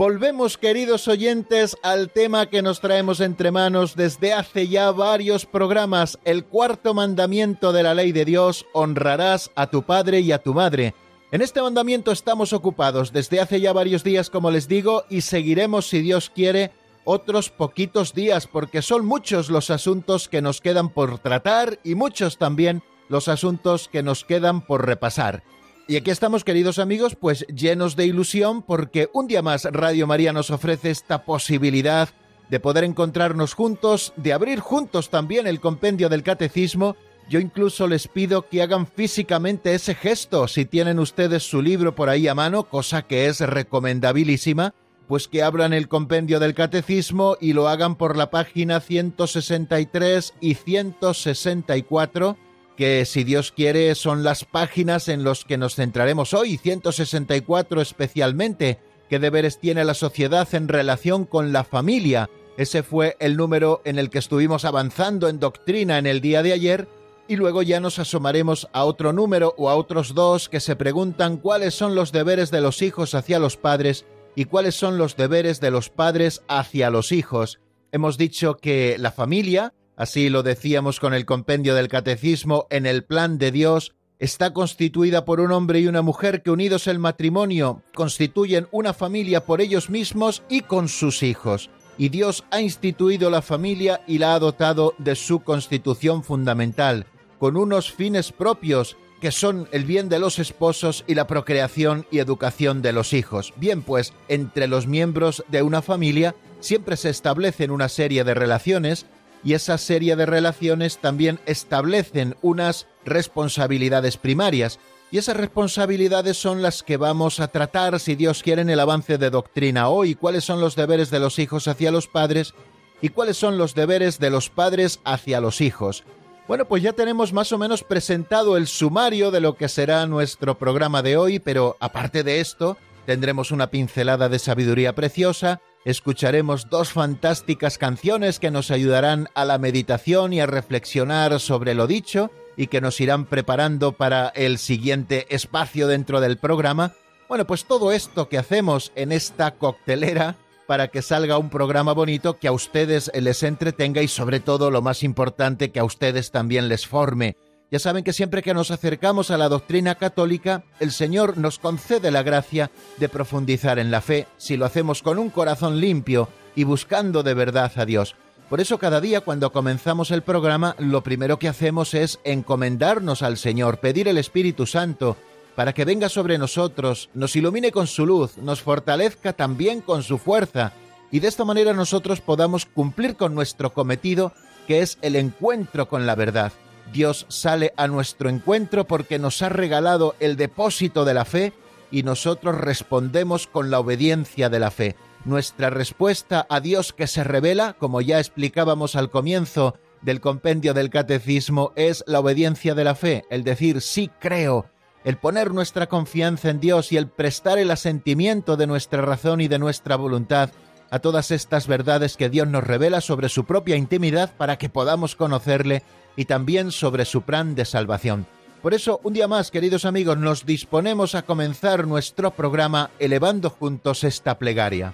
Volvemos, queridos oyentes, al tema que nos traemos entre manos desde hace ya varios programas, el cuarto mandamiento de la ley de Dios, honrarás a tu padre y a tu madre. En este mandamiento estamos ocupados desde hace ya varios días, como les digo, y seguiremos, si Dios quiere, otros poquitos días, porque son muchos los asuntos que nos quedan por tratar y muchos también los asuntos que nos quedan por repasar. Y aquí estamos, queridos amigos, pues llenos de ilusión porque un día más Radio María nos ofrece esta posibilidad de poder encontrarnos juntos, de abrir juntos también el compendio del catecismo. Yo incluso les pido que hagan físicamente ese gesto si tienen ustedes su libro por ahí a mano, cosa que es recomendabilísima, pues que abran el compendio del catecismo y lo hagan por la página 163 y 164 que si Dios quiere son las páginas en las que nos centraremos hoy, 164 especialmente, qué deberes tiene la sociedad en relación con la familia. Ese fue el número en el que estuvimos avanzando en doctrina en el día de ayer y luego ya nos asomaremos a otro número o a otros dos que se preguntan cuáles son los deberes de los hijos hacia los padres y cuáles son los deberes de los padres hacia los hijos. Hemos dicho que la familia Así lo decíamos con el compendio del Catecismo, en el plan de Dios está constituida por un hombre y una mujer que unidos el matrimonio constituyen una familia por ellos mismos y con sus hijos. Y Dios ha instituido la familia y la ha dotado de su constitución fundamental, con unos fines propios que son el bien de los esposos y la procreación y educación de los hijos. Bien, pues entre los miembros de una familia siempre se establecen una serie de relaciones y esa serie de relaciones también establecen unas responsabilidades primarias, y esas responsabilidades son las que vamos a tratar, si Dios quiere, en el avance de doctrina hoy, cuáles son los deberes de los hijos hacia los padres y cuáles son los deberes de los padres hacia los hijos. Bueno, pues ya tenemos más o menos presentado el sumario de lo que será nuestro programa de hoy, pero aparte de esto, tendremos una pincelada de sabiduría preciosa, escucharemos dos fantásticas canciones que nos ayudarán a la meditación y a reflexionar sobre lo dicho y que nos irán preparando para el siguiente espacio dentro del programa. Bueno, pues todo esto que hacemos en esta coctelera para que salga un programa bonito que a ustedes les entretenga y sobre todo lo más importante que a ustedes también les forme. Ya saben que siempre que nos acercamos a la doctrina católica, el Señor nos concede la gracia de profundizar en la fe si lo hacemos con un corazón limpio y buscando de verdad a Dios. Por eso cada día cuando comenzamos el programa, lo primero que hacemos es encomendarnos al Señor, pedir el Espíritu Santo para que venga sobre nosotros, nos ilumine con su luz, nos fortalezca también con su fuerza, y de esta manera nosotros podamos cumplir con nuestro cometido, que es el encuentro con la verdad. Dios sale a nuestro encuentro porque nos ha regalado el depósito de la fe y nosotros respondemos con la obediencia de la fe. Nuestra respuesta a Dios que se revela, como ya explicábamos al comienzo del compendio del catecismo, es la obediencia de la fe, el decir sí creo, el poner nuestra confianza en Dios y el prestar el asentimiento de nuestra razón y de nuestra voluntad a todas estas verdades que Dios nos revela sobre su propia intimidad para que podamos conocerle y también sobre su plan de salvación. Por eso, un día más, queridos amigos, nos disponemos a comenzar nuestro programa elevando juntos esta plegaria.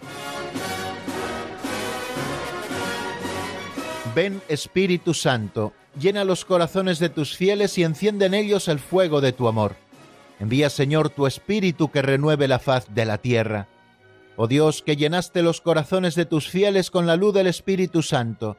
Ven Espíritu Santo, llena los corazones de tus fieles y enciende en ellos el fuego de tu amor. Envía, Señor, tu Espíritu que renueve la faz de la tierra. Oh Dios, que llenaste los corazones de tus fieles con la luz del Espíritu Santo,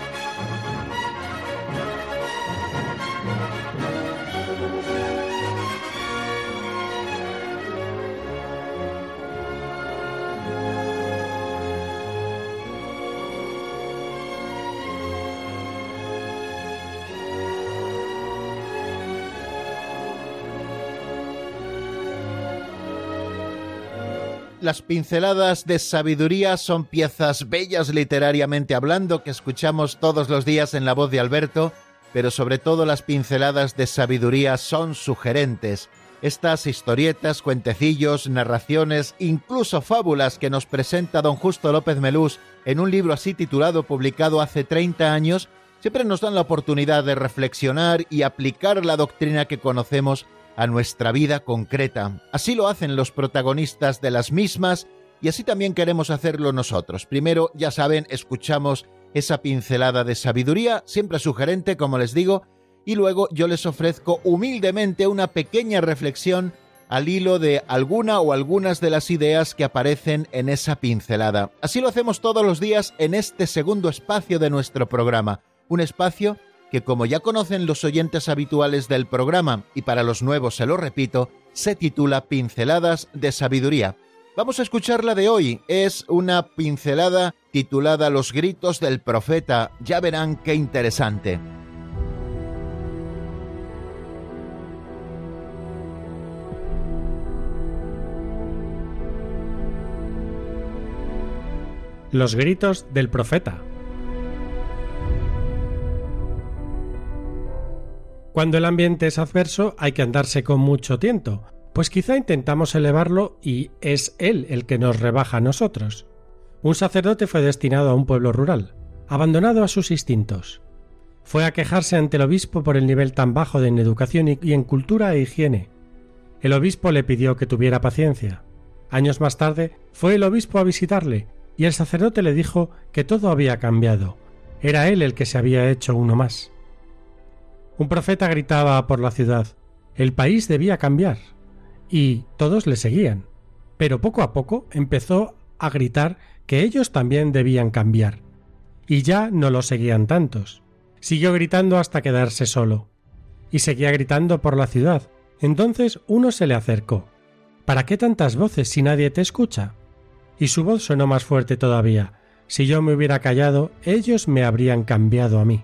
Las pinceladas de sabiduría son piezas bellas literariamente hablando que escuchamos todos los días en la voz de Alberto, pero sobre todo las pinceladas de sabiduría son sugerentes. Estas historietas, cuentecillos, narraciones, incluso fábulas que nos presenta don Justo López Melús en un libro así titulado publicado hace 30 años, siempre nos dan la oportunidad de reflexionar y aplicar la doctrina que conocemos a nuestra vida concreta. Así lo hacen los protagonistas de las mismas y así también queremos hacerlo nosotros. Primero, ya saben, escuchamos esa pincelada de sabiduría, siempre sugerente, como les digo, y luego yo les ofrezco humildemente una pequeña reflexión al hilo de alguna o algunas de las ideas que aparecen en esa pincelada. Así lo hacemos todos los días en este segundo espacio de nuestro programa, un espacio que como ya conocen los oyentes habituales del programa, y para los nuevos se lo repito, se titula Pinceladas de Sabiduría. Vamos a escuchar la de hoy. Es una pincelada titulada Los gritos del profeta. Ya verán qué interesante. Los gritos del profeta. Cuando el ambiente es adverso hay que andarse con mucho tiento, pues quizá intentamos elevarlo y es él el que nos rebaja a nosotros. Un sacerdote fue destinado a un pueblo rural, abandonado a sus instintos. Fue a quejarse ante el obispo por el nivel tan bajo de en educación y en cultura e higiene. El obispo le pidió que tuviera paciencia. Años más tarde fue el obispo a visitarle y el sacerdote le dijo que todo había cambiado. Era él el que se había hecho uno más. Un profeta gritaba por la ciudad. El país debía cambiar. Y todos le seguían. Pero poco a poco empezó a gritar que ellos también debían cambiar. Y ya no lo seguían tantos. Siguió gritando hasta quedarse solo. Y seguía gritando por la ciudad. Entonces uno se le acercó. ¿Para qué tantas voces si nadie te escucha? Y su voz sonó más fuerte todavía. Si yo me hubiera callado, ellos me habrían cambiado a mí.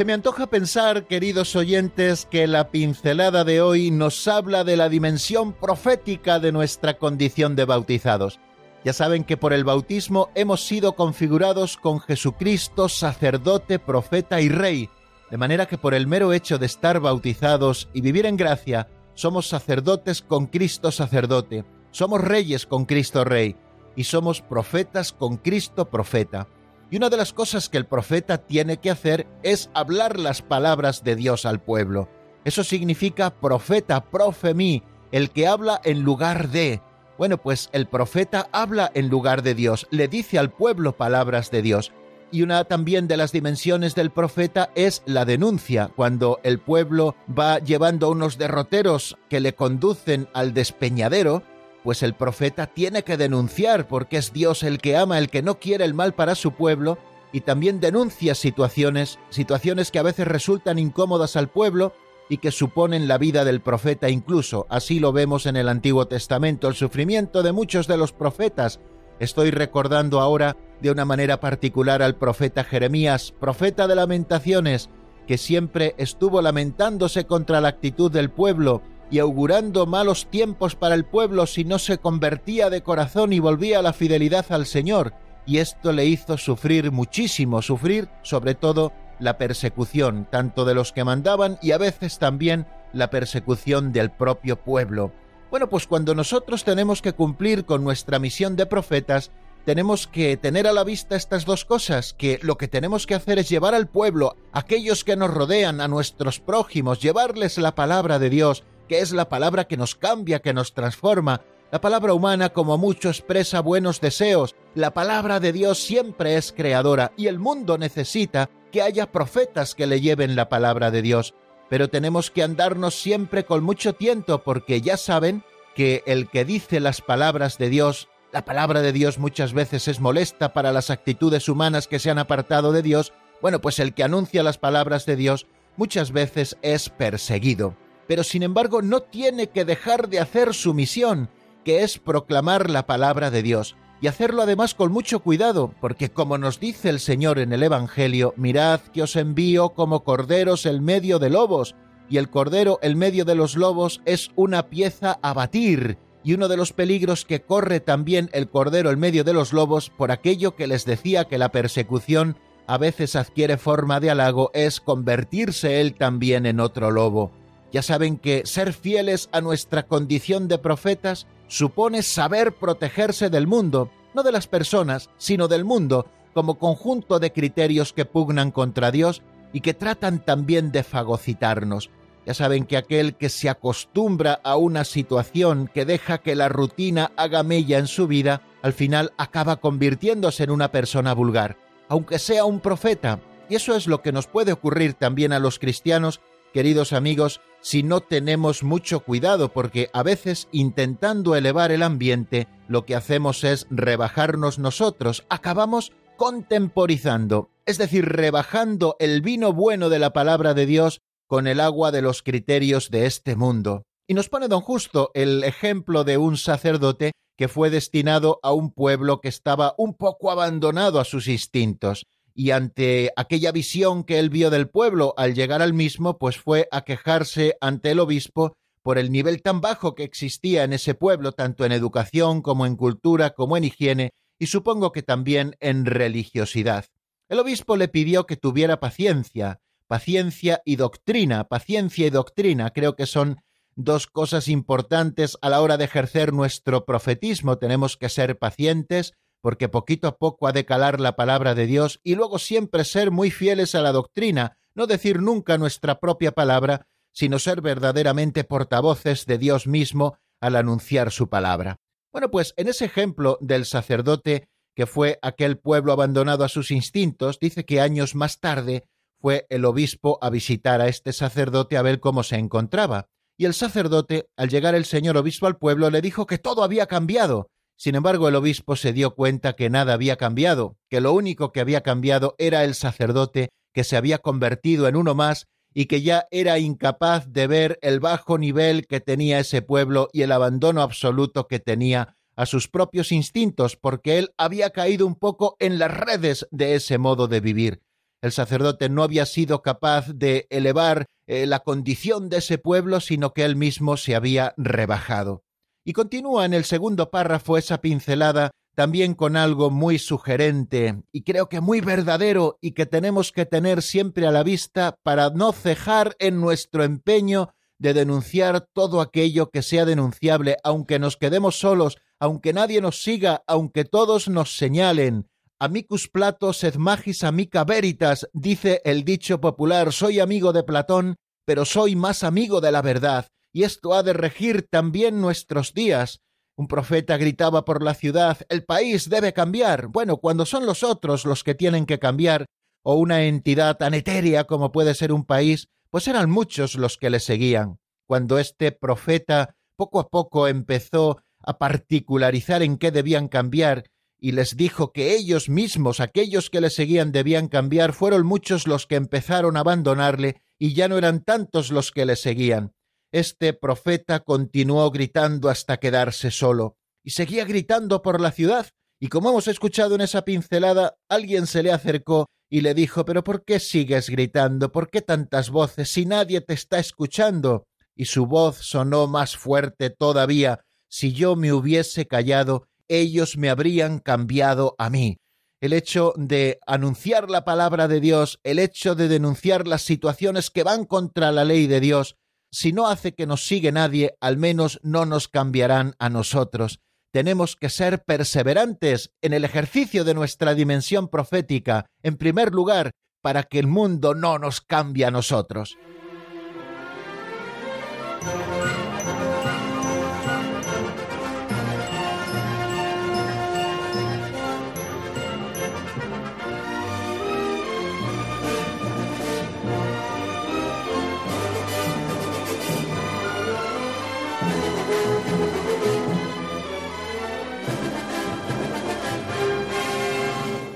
Se me antoja pensar, queridos oyentes, que la pincelada de hoy nos habla de la dimensión profética de nuestra condición de bautizados. Ya saben que por el bautismo hemos sido configurados con Jesucristo, sacerdote, profeta y rey, de manera que por el mero hecho de estar bautizados y vivir en gracia, somos sacerdotes con Cristo sacerdote, somos reyes con Cristo rey, y somos profetas con Cristo profeta. Y una de las cosas que el profeta tiene que hacer es hablar las palabras de Dios al pueblo. Eso significa profeta, profemí, el que habla en lugar de. Bueno, pues el profeta habla en lugar de Dios, le dice al pueblo palabras de Dios. Y una también de las dimensiones del profeta es la denuncia, cuando el pueblo va llevando unos derroteros que le conducen al despeñadero, pues el profeta tiene que denunciar porque es Dios el que ama, el que no quiere el mal para su pueblo, y también denuncia situaciones, situaciones que a veces resultan incómodas al pueblo y que suponen la vida del profeta incluso. Así lo vemos en el Antiguo Testamento, el sufrimiento de muchos de los profetas. Estoy recordando ahora de una manera particular al profeta Jeremías, profeta de lamentaciones, que siempre estuvo lamentándose contra la actitud del pueblo, y augurando malos tiempos para el pueblo si no se convertía de corazón y volvía a la fidelidad al Señor, y esto le hizo sufrir muchísimo, sufrir sobre todo la persecución, tanto de los que mandaban y a veces también la persecución del propio pueblo. Bueno, pues cuando nosotros tenemos que cumplir con nuestra misión de profetas, tenemos que tener a la vista estas dos cosas, que lo que tenemos que hacer es llevar al pueblo, a aquellos que nos rodean, a nuestros prójimos, llevarles la palabra de Dios, que es la palabra que nos cambia, que nos transforma. La palabra humana como mucho expresa buenos deseos. La palabra de Dios siempre es creadora y el mundo necesita que haya profetas que le lleven la palabra de Dios. Pero tenemos que andarnos siempre con mucho tiento porque ya saben que el que dice las palabras de Dios, la palabra de Dios muchas veces es molesta para las actitudes humanas que se han apartado de Dios, bueno, pues el que anuncia las palabras de Dios muchas veces es perseguido pero sin embargo no tiene que dejar de hacer su misión, que es proclamar la palabra de Dios. y hacerlo además con mucho cuidado, porque como nos dice el Señor en el Evangelio, mirad que os envío como corderos el medio de lobos, y el cordero el medio de los lobos es una pieza a batir, y uno de los peligros que corre también el cordero el medio de los lobos, por aquello que les decía que la persecución a veces adquiere forma de halago, es convertirse él también en otro lobo. Ya saben que ser fieles a nuestra condición de profetas supone saber protegerse del mundo, no de las personas, sino del mundo, como conjunto de criterios que pugnan contra Dios y que tratan también de fagocitarnos. Ya saben que aquel que se acostumbra a una situación que deja que la rutina haga mella en su vida, al final acaba convirtiéndose en una persona vulgar, aunque sea un profeta. Y eso es lo que nos puede ocurrir también a los cristianos queridos amigos, si no tenemos mucho cuidado, porque a veces intentando elevar el ambiente, lo que hacemos es rebajarnos nosotros, acabamos contemporizando, es decir, rebajando el vino bueno de la palabra de Dios con el agua de los criterios de este mundo. Y nos pone don Justo el ejemplo de un sacerdote que fue destinado a un pueblo que estaba un poco abandonado a sus instintos y ante aquella visión que él vio del pueblo al llegar al mismo, pues fue a quejarse ante el obispo por el nivel tan bajo que existía en ese pueblo, tanto en educación como en cultura, como en higiene, y supongo que también en religiosidad. El obispo le pidió que tuviera paciencia, paciencia y doctrina, paciencia y doctrina, creo que son dos cosas importantes a la hora de ejercer nuestro profetismo. Tenemos que ser pacientes, porque poquito a poco ha de calar la palabra de Dios y luego siempre ser muy fieles a la doctrina, no decir nunca nuestra propia palabra, sino ser verdaderamente portavoces de Dios mismo al anunciar su palabra. Bueno, pues en ese ejemplo del sacerdote que fue aquel pueblo abandonado a sus instintos, dice que años más tarde fue el obispo a visitar a este sacerdote a ver cómo se encontraba. Y el sacerdote, al llegar el señor obispo al pueblo, le dijo que todo había cambiado, sin embargo, el obispo se dio cuenta que nada había cambiado, que lo único que había cambiado era el sacerdote que se había convertido en uno más y que ya era incapaz de ver el bajo nivel que tenía ese pueblo y el abandono absoluto que tenía a sus propios instintos, porque él había caído un poco en las redes de ese modo de vivir. El sacerdote no había sido capaz de elevar eh, la condición de ese pueblo, sino que él mismo se había rebajado. Y continúa en el segundo párrafo esa pincelada también con algo muy sugerente y creo que muy verdadero y que tenemos que tener siempre a la vista para no cejar en nuestro empeño de denunciar todo aquello que sea denunciable, aunque nos quedemos solos, aunque nadie nos siga, aunque todos nos señalen. Amicus Plato sed magis amica veritas, dice el dicho popular, soy amigo de Platón, pero soy más amigo de la verdad y esto ha de regir también nuestros días. Un profeta gritaba por la ciudad El país debe cambiar. Bueno, cuando son los otros los que tienen que cambiar, o una entidad tan etérea como puede ser un país, pues eran muchos los que le seguían. Cuando este profeta poco a poco empezó a particularizar en qué debían cambiar y les dijo que ellos mismos, aquellos que le seguían, debían cambiar, fueron muchos los que empezaron a abandonarle y ya no eran tantos los que le seguían este profeta continuó gritando hasta quedarse solo, y seguía gritando por la ciudad, y como hemos escuchado en esa pincelada, alguien se le acercó y le dijo Pero ¿por qué sigues gritando? ¿Por qué tantas voces si nadie te está escuchando? Y su voz sonó más fuerte todavía. Si yo me hubiese callado, ellos me habrían cambiado a mí. El hecho de anunciar la palabra de Dios, el hecho de denunciar las situaciones que van contra la ley de Dios, si no hace que nos sigue nadie, al menos no nos cambiarán a nosotros. Tenemos que ser perseverantes en el ejercicio de nuestra dimensión profética, en primer lugar, para que el mundo no nos cambie a nosotros.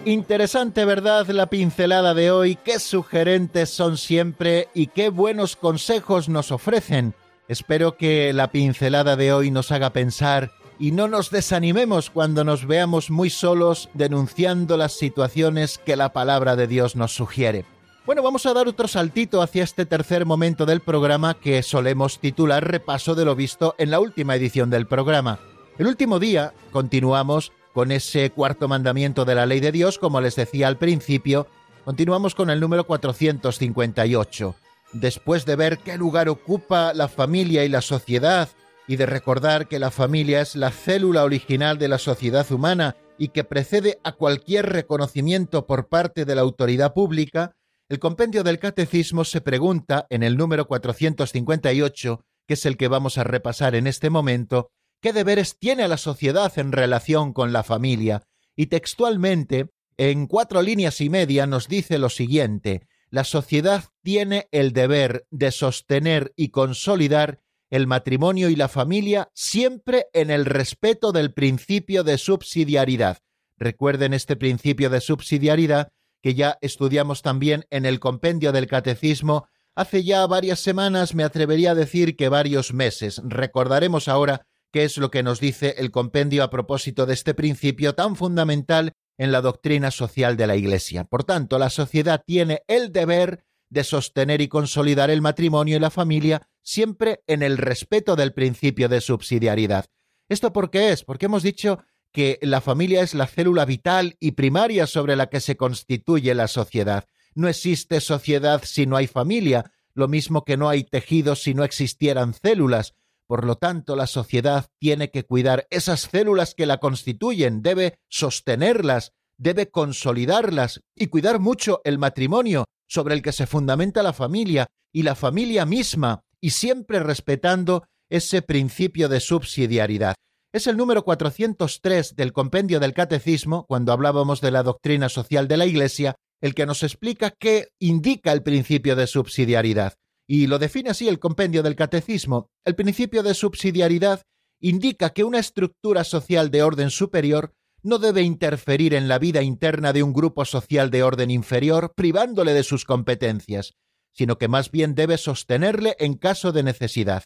Interesante, ¿verdad? La pincelada de hoy, qué sugerentes son siempre y qué buenos consejos nos ofrecen. Espero que la pincelada de hoy nos haga pensar y no nos desanimemos cuando nos veamos muy solos denunciando las situaciones que la palabra de Dios nos sugiere. Bueno, vamos a dar otro saltito hacia este tercer momento del programa que solemos titular Repaso de lo visto en la última edición del programa. El último día continuamos con ese cuarto mandamiento de la ley de Dios, como les decía al principio, continuamos con el número 458. Después de ver qué lugar ocupa la familia y la sociedad, y de recordar que la familia es la célula original de la sociedad humana y que precede a cualquier reconocimiento por parte de la autoridad pública, el compendio del catecismo se pregunta en el número 458, que es el que vamos a repasar en este momento, qué deberes tiene la sociedad en relación con la familia, y textualmente, en cuatro líneas y media, nos dice lo siguiente, la sociedad tiene el deber de sostener y consolidar el matrimonio y la familia siempre en el respeto del principio de subsidiariedad. Recuerden este principio de subsidiariedad que ya estudiamos también en el compendio del catecismo hace ya varias semanas, me atrevería a decir que varios meses. Recordaremos ahora qué es lo que nos dice el compendio a propósito de este principio tan fundamental en la doctrina social de la Iglesia. Por tanto, la sociedad tiene el deber de sostener y consolidar el matrimonio y la familia siempre en el respeto del principio de subsidiariedad. ¿Esto por qué es? Porque hemos dicho que la familia es la célula vital y primaria sobre la que se constituye la sociedad. No existe sociedad si no hay familia, lo mismo que no hay tejidos si no existieran células. Por lo tanto, la sociedad tiene que cuidar esas células que la constituyen, debe sostenerlas, debe consolidarlas y cuidar mucho el matrimonio sobre el que se fundamenta la familia y la familia misma, y siempre respetando ese principio de subsidiariedad. Es el número 403 del compendio del Catecismo, cuando hablábamos de la doctrina social de la Iglesia, el que nos explica qué indica el principio de subsidiariedad. Y lo define así el compendio del Catecismo. El principio de subsidiariedad indica que una estructura social de orden superior no debe interferir en la vida interna de un grupo social de orden inferior, privándole de sus competencias, sino que más bien debe sostenerle en caso de necesidad.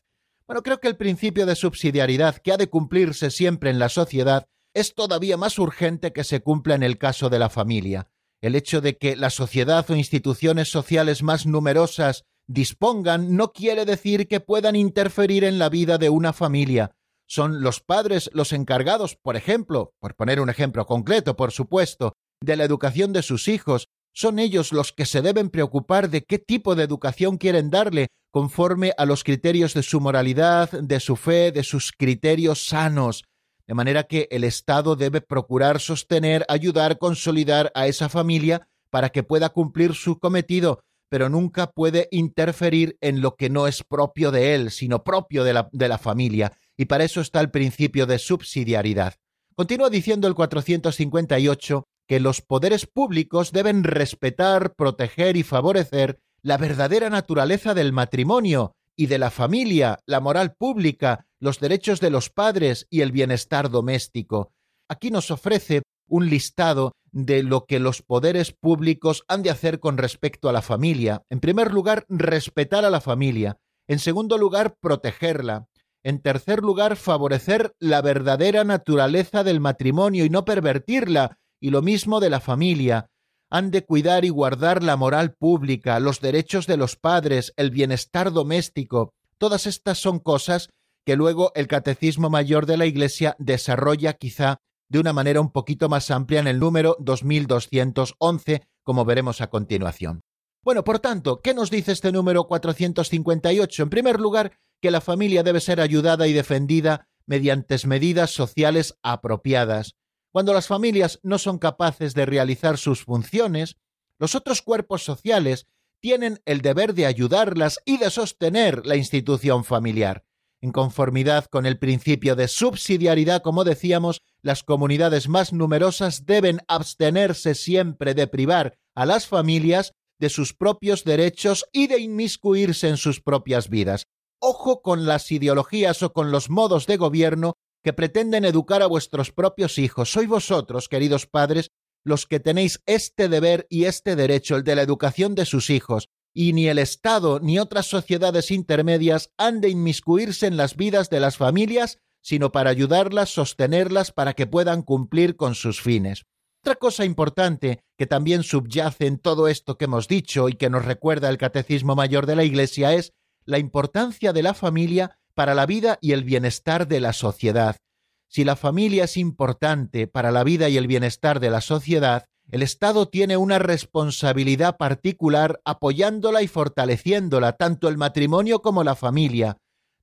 Bueno, creo que el principio de subsidiariedad que ha de cumplirse siempre en la sociedad es todavía más urgente que se cumpla en el caso de la familia. El hecho de que la sociedad o instituciones sociales más numerosas dispongan no quiere decir que puedan interferir en la vida de una familia, son los padres los encargados, por ejemplo, por poner un ejemplo concreto, por supuesto, de la educación de sus hijos, son ellos los que se deben preocupar de qué tipo de educación quieren darle, conforme a los criterios de su moralidad, de su fe, de sus criterios sanos. De manera que el Estado debe procurar sostener, ayudar, consolidar a esa familia para que pueda cumplir su cometido, pero nunca puede interferir en lo que no es propio de él, sino propio de la, familia y para eso está el principio de subsidiariedad. Continúa diciendo el 458 que los poderes públicos deben respetar, proteger y favorecer la verdadera naturaleza del matrimonio y de la familia, la moral pública, los derechos de los padres y el bienestar doméstico. Aquí nos ofrece un listado de lo que los poderes públicos han de hacer con respecto a la familia. En primer lugar, respetar a la familia. En segundo lugar, protegerla. En tercer lugar, favorecer la verdadera naturaleza del matrimonio y no pervertirla, y lo mismo de la familia. Han de cuidar y guardar la moral pública, los derechos de los padres, el bienestar doméstico. Todas estas son cosas que luego el Catecismo Mayor de la Iglesia desarrolla quizá de una manera un poquito más amplia en el número 2211, como veremos a continuación. Bueno, por tanto, ¿qué nos dice este número 458? En primer lugar, que la familia debe ser ayudada y defendida mediante medidas sociales apropiadas. Cuando las familias no son capaces de realizar sus funciones, los otros cuerpos sociales tienen el deber de ayudarlas y de sostener la institución familiar. En conformidad con el principio de subsidiariedad, como decíamos, las comunidades más numerosas deben abstenerse siempre de privar a las familias de sus propios derechos y de inmiscuirse en sus propias vidas. Ojo con las ideologías o con los modos de gobierno que pretenden educar a vuestros propios hijos. Sois vosotros, queridos padres, los que tenéis este deber y este derecho, el de la educación de sus hijos, y ni el Estado ni otras sociedades intermedias han de inmiscuirse en las vidas de las familias, sino para ayudarlas, sostenerlas para que puedan cumplir con sus fines. Otra cosa importante que también subyace en todo esto que hemos dicho y que nos recuerda el Catecismo Mayor de la Iglesia es la importancia de la familia para la vida y el bienestar de la sociedad. Si la familia es importante para la vida y el bienestar de la sociedad, el Estado tiene una responsabilidad particular apoyándola y fortaleciéndola, tanto el matrimonio como la familia,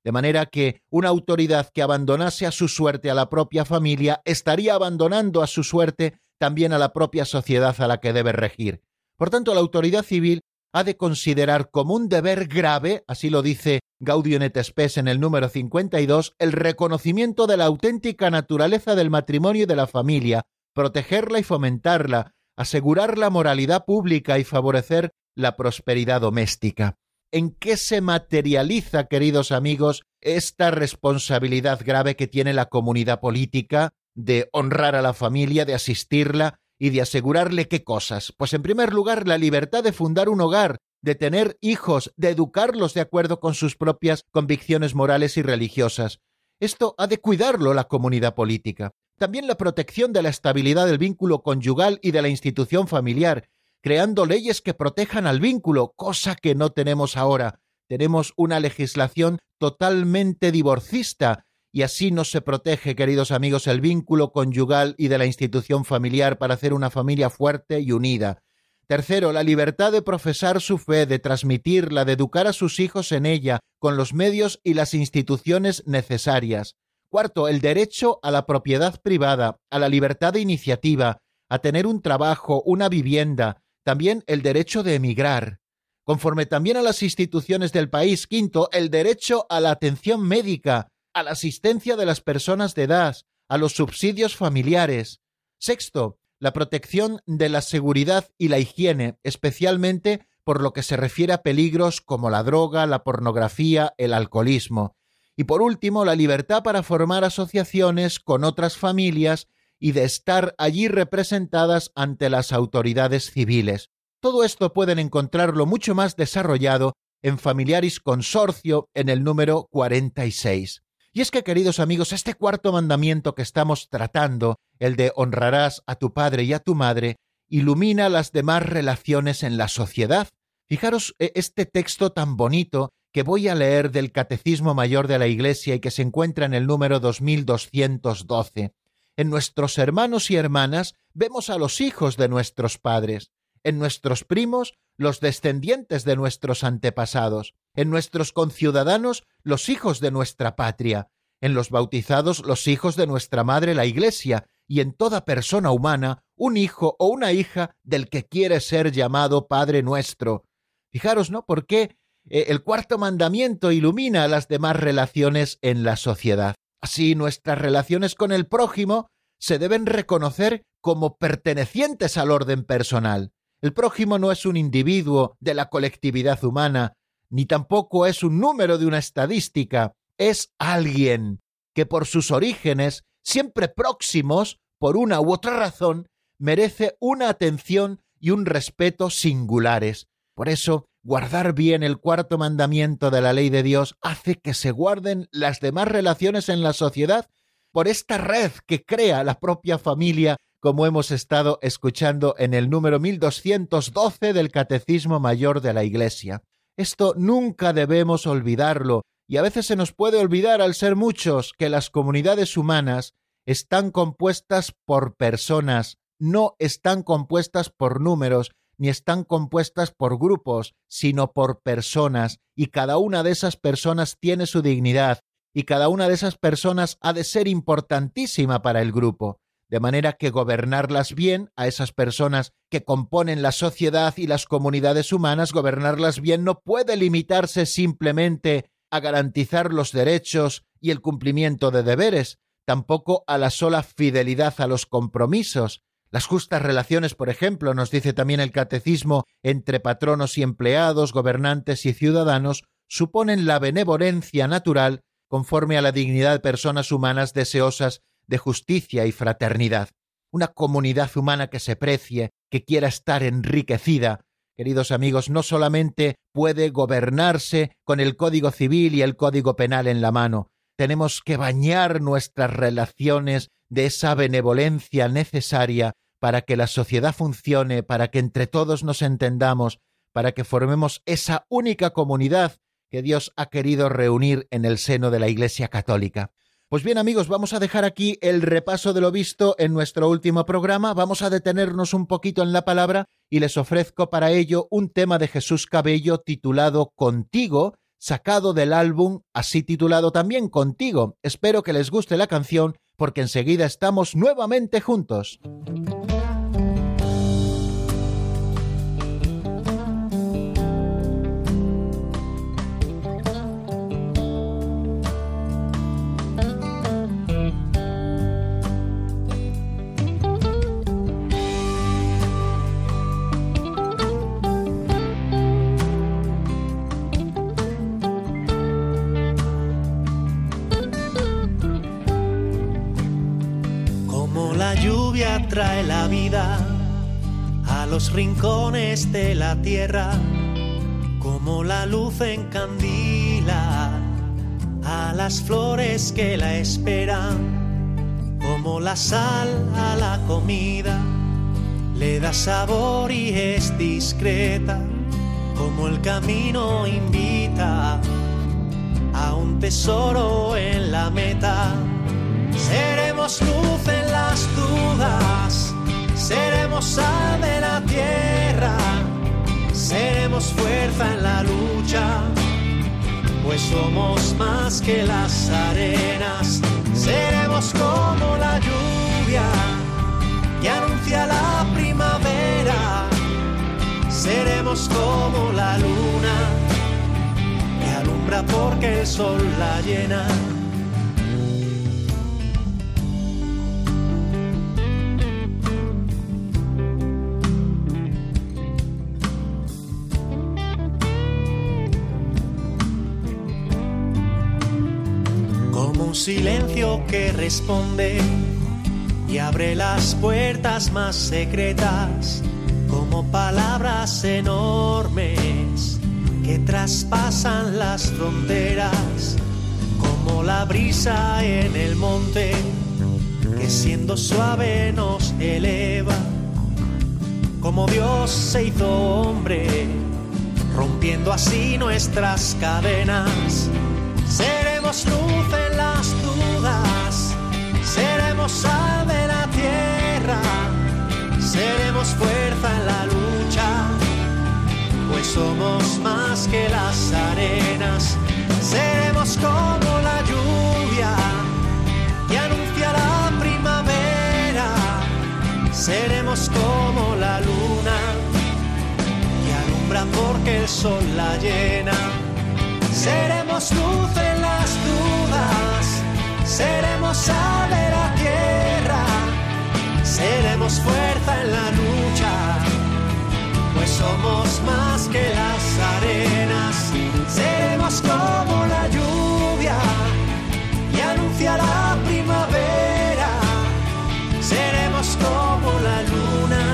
de manera que una autoridad que abandonase a su suerte a la propia familia estaría abandonando a su suerte también a la propia sociedad a la que debe regir. Por tanto, la autoridad civil ha de considerar como un deber grave, así lo dice Gaudium et en el número 52, el reconocimiento de la auténtica naturaleza del matrimonio y de la familia, protegerla y fomentarla, asegurar la moralidad pública y favorecer la prosperidad doméstica. ¿En qué se materializa, queridos amigos, esta responsabilidad grave que tiene la comunidad política de honrar a la familia, de asistirla y de asegurarle qué cosas? Pues en primer lugar, la libertad de fundar un hogar, de tener hijos, de educarlos de acuerdo con sus propias convicciones morales y religiosas. Esto ha de cuidarlo la comunidad política. También la protección de la estabilidad del vínculo conyugal y de la institución familiar, creando leyes que protejan al vínculo, cosa que no tenemos ahora. Tenemos una legislación totalmente divorcista y así no se protege, queridos amigos, el vínculo conyugal y de la institución familiar para hacer una familia fuerte y unida. Tercero, la libertad de profesar su fe, de transmitirla, de educar a sus hijos en ella, con los medios y las instituciones necesarias. Cuarto, el derecho a la propiedad privada, a la libertad de iniciativa, a tener un trabajo, una vivienda, también el derecho de emigrar. Conforme también a las instituciones del país. Quinto, el derecho a la atención médica, a la asistencia de las personas de edad, a los subsidios familiares. Sexto, la protección de la seguridad y la higiene, especialmente por lo que se refiere a peligros como la droga, la pornografía, el alcoholismo. Y por último, la libertad para formar asociaciones con otras familias y de estar allí representadas ante las autoridades civiles. Todo esto pueden encontrarlo mucho más desarrollado en Familiaris Consorcio en el número 46. Y es que, queridos amigos, este cuarto mandamiento que estamos tratando, el de honrarás a tu padre y a tu madre, ilumina las demás relaciones en la sociedad. Fijaros e, este texto tan bonito que voy a leer del Catecismo Mayor de la Iglesia y que se encuentra en el número 2212. En nuestros hermanos y hermanas vemos a los hijos de nuestros padres, en nuestros primos los descendientes de nuestros antepasados, en nuestros conciudadanos los hijos de nuestra patria, en los bautizados los hijos de nuestra madre la Iglesia, y en toda persona humana un hijo o una hija del que quiere ser llamado Padre nuestro. Fijaros, ¿no? ¿Por qué eh, el cuarto mandamiento ilumina las demás relaciones en la sociedad? Así nuestras relaciones con el prójimo se deben reconocer como pertenecientes al orden personal. El prójimo no es un individuo de la colectividad humana, ni tampoco es un número de una estadística, es alguien que por sus orígenes, siempre próximos, por una u otra razón, merece una atención y un respeto singulares. Por eso, guardar bien el cuarto mandamiento de la ley de Dios hace que se guarden las demás relaciones en la sociedad por esta red que crea la propia familia, como hemos estado escuchando en el número 1212 del Catecismo Mayor de la Iglesia. Esto nunca debemos olvidarlo, y a veces se nos puede olvidar al ser muchos que las comunidades humanas están compuestas por personas, no están compuestas por números, ni están compuestas por grupos, sino por personas, y cada una de esas personas tiene su dignidad, y cada una de esas personas ha de ser importantísima para el grupo de manera que gobernarlas bien a esas personas que componen la sociedad y las comunidades humanas, gobernarlas bien no puede limitarse simplemente a garantizar los derechos y el cumplimiento de deberes, tampoco a la sola fidelidad a los compromisos. Las justas relaciones, por ejemplo, nos dice también el catecismo, entre patronos y empleados, gobernantes y ciudadanos, suponen la benevolencia natural conforme a la dignidad de personas humanas deseosas de justicia y fraternidad, una comunidad humana que se precie, que quiera estar enriquecida. Queridos amigos, no solamente puede gobernarse con el Código Civil y el Código Penal en la mano, tenemos que bañar nuestras relaciones de esa benevolencia necesaria para que la sociedad funcione, para que entre todos nos entendamos, para que formemos esa única comunidad que Dios ha querido reunir en el seno de la Iglesia Católica. Pues bien amigos, vamos a dejar aquí el repaso de lo visto en nuestro último programa, vamos a detenernos un poquito en la palabra y les ofrezco para ello un tema de Jesús Cabello titulado Contigo, sacado del álbum así titulado también Contigo. Espero que les guste la canción porque enseguida estamos nuevamente juntos. Trae la vida a los rincones de la tierra, como la luz encandila a las flores que la esperan, como la sal a la comida, le da sabor y es discreta, como el camino invita a un tesoro en la meta. Seremos luz en dudas, de la tierra, seremos fuerza en la lucha, pues somos más que las arenas, seremos como la lluvia que anuncia la primavera, seremos como la luna que alumbra porque el sol la llena. Silencio que responde y abre las puertas más secretas como palabras enormes que traspasan las fronteras como la brisa en el monte que siendo suave nos eleva como Dios se hizo hombre rompiendo así nuestras cadenas. Seremos luz de la tierra, seremos fuerza en la lucha, pues somos más que las arenas, seremos como la lluvia que anuncia la primavera, seremos como la luna que alumbra porque el sol la llena, seremos luz en las dudas seremos sal de la tierra, seremos fuerza en la lucha, pues somos más que las arenas, seremos como la lluvia y anuncia la primavera, seremos como la luna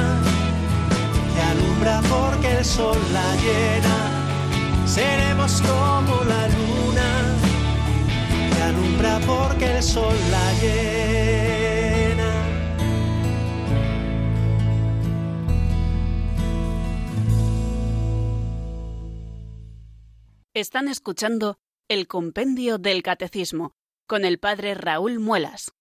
que alumbra porque el sol la llena, seremos como la luna porque el sol la llena. Están escuchando el Compendio del Catecismo con el Padre Raúl Muelas.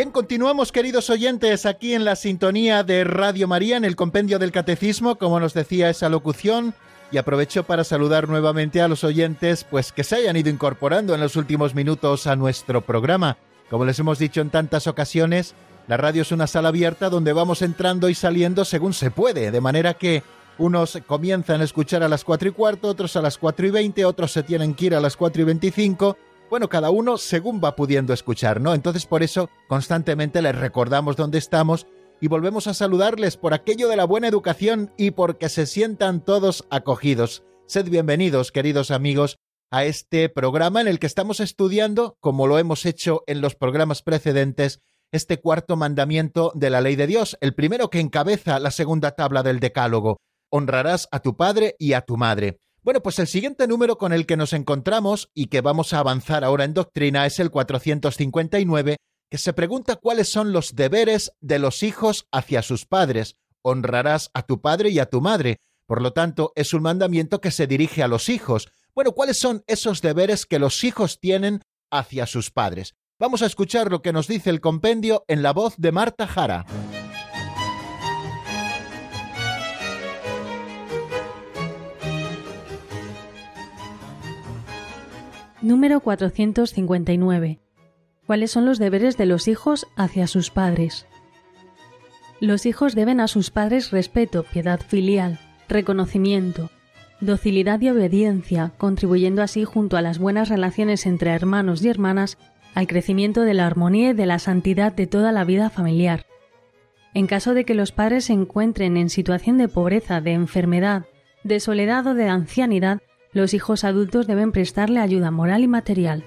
Bien, continuamos queridos oyentes aquí en la sintonía de Radio María en el compendio del Catecismo, como nos decía esa locución, y aprovecho para saludar nuevamente a los oyentes pues que se hayan ido incorporando en los últimos minutos a nuestro programa. Como les hemos dicho en tantas ocasiones, la radio es una sala abierta donde vamos entrando y saliendo según se puede, de manera que unos comienzan a escuchar a las cuatro y cuarto, otros a las cuatro y veinte, otros se tienen que ir a las cuatro y veinticinco, bueno, cada uno según va pudiendo escuchar, ¿no? Entonces por eso constantemente les recordamos dónde estamos y volvemos a saludarles por aquello de la buena educación y porque se sientan todos acogidos. Sed bienvenidos, queridos amigos, a este programa en el que estamos estudiando, como lo hemos hecho en los programas precedentes, este cuarto mandamiento de la ley de Dios, el primero que encabeza la segunda tabla del Decálogo. Honrarás a tu padre y a tu madre. Bueno, pues el siguiente número con el que nos encontramos y que vamos a avanzar ahora en doctrina es el 459, que se pregunta cuáles son los deberes de los hijos hacia sus padres. Honrarás a tu padre y a tu madre. Por lo tanto, es un mandamiento que se dirige a los hijos. Bueno, ¿cuáles son esos deberes que los hijos tienen hacia sus padres? Vamos a escuchar lo que nos dice el compendio en la voz de Marta Jara. Número 459. ¿Cuáles son los deberes de los hijos hacia sus padres? Los hijos deben a sus padres respeto, piedad filial, reconocimiento, docilidad y obediencia, contribuyendo así junto a las buenas relaciones entre hermanos y hermanas al crecimiento de la armonía y de la santidad de toda la vida familiar. En caso de que los padres se encuentren en situación de pobreza, de enfermedad, de soledad o de ancianidad, los hijos adultos deben prestarle ayuda moral y material.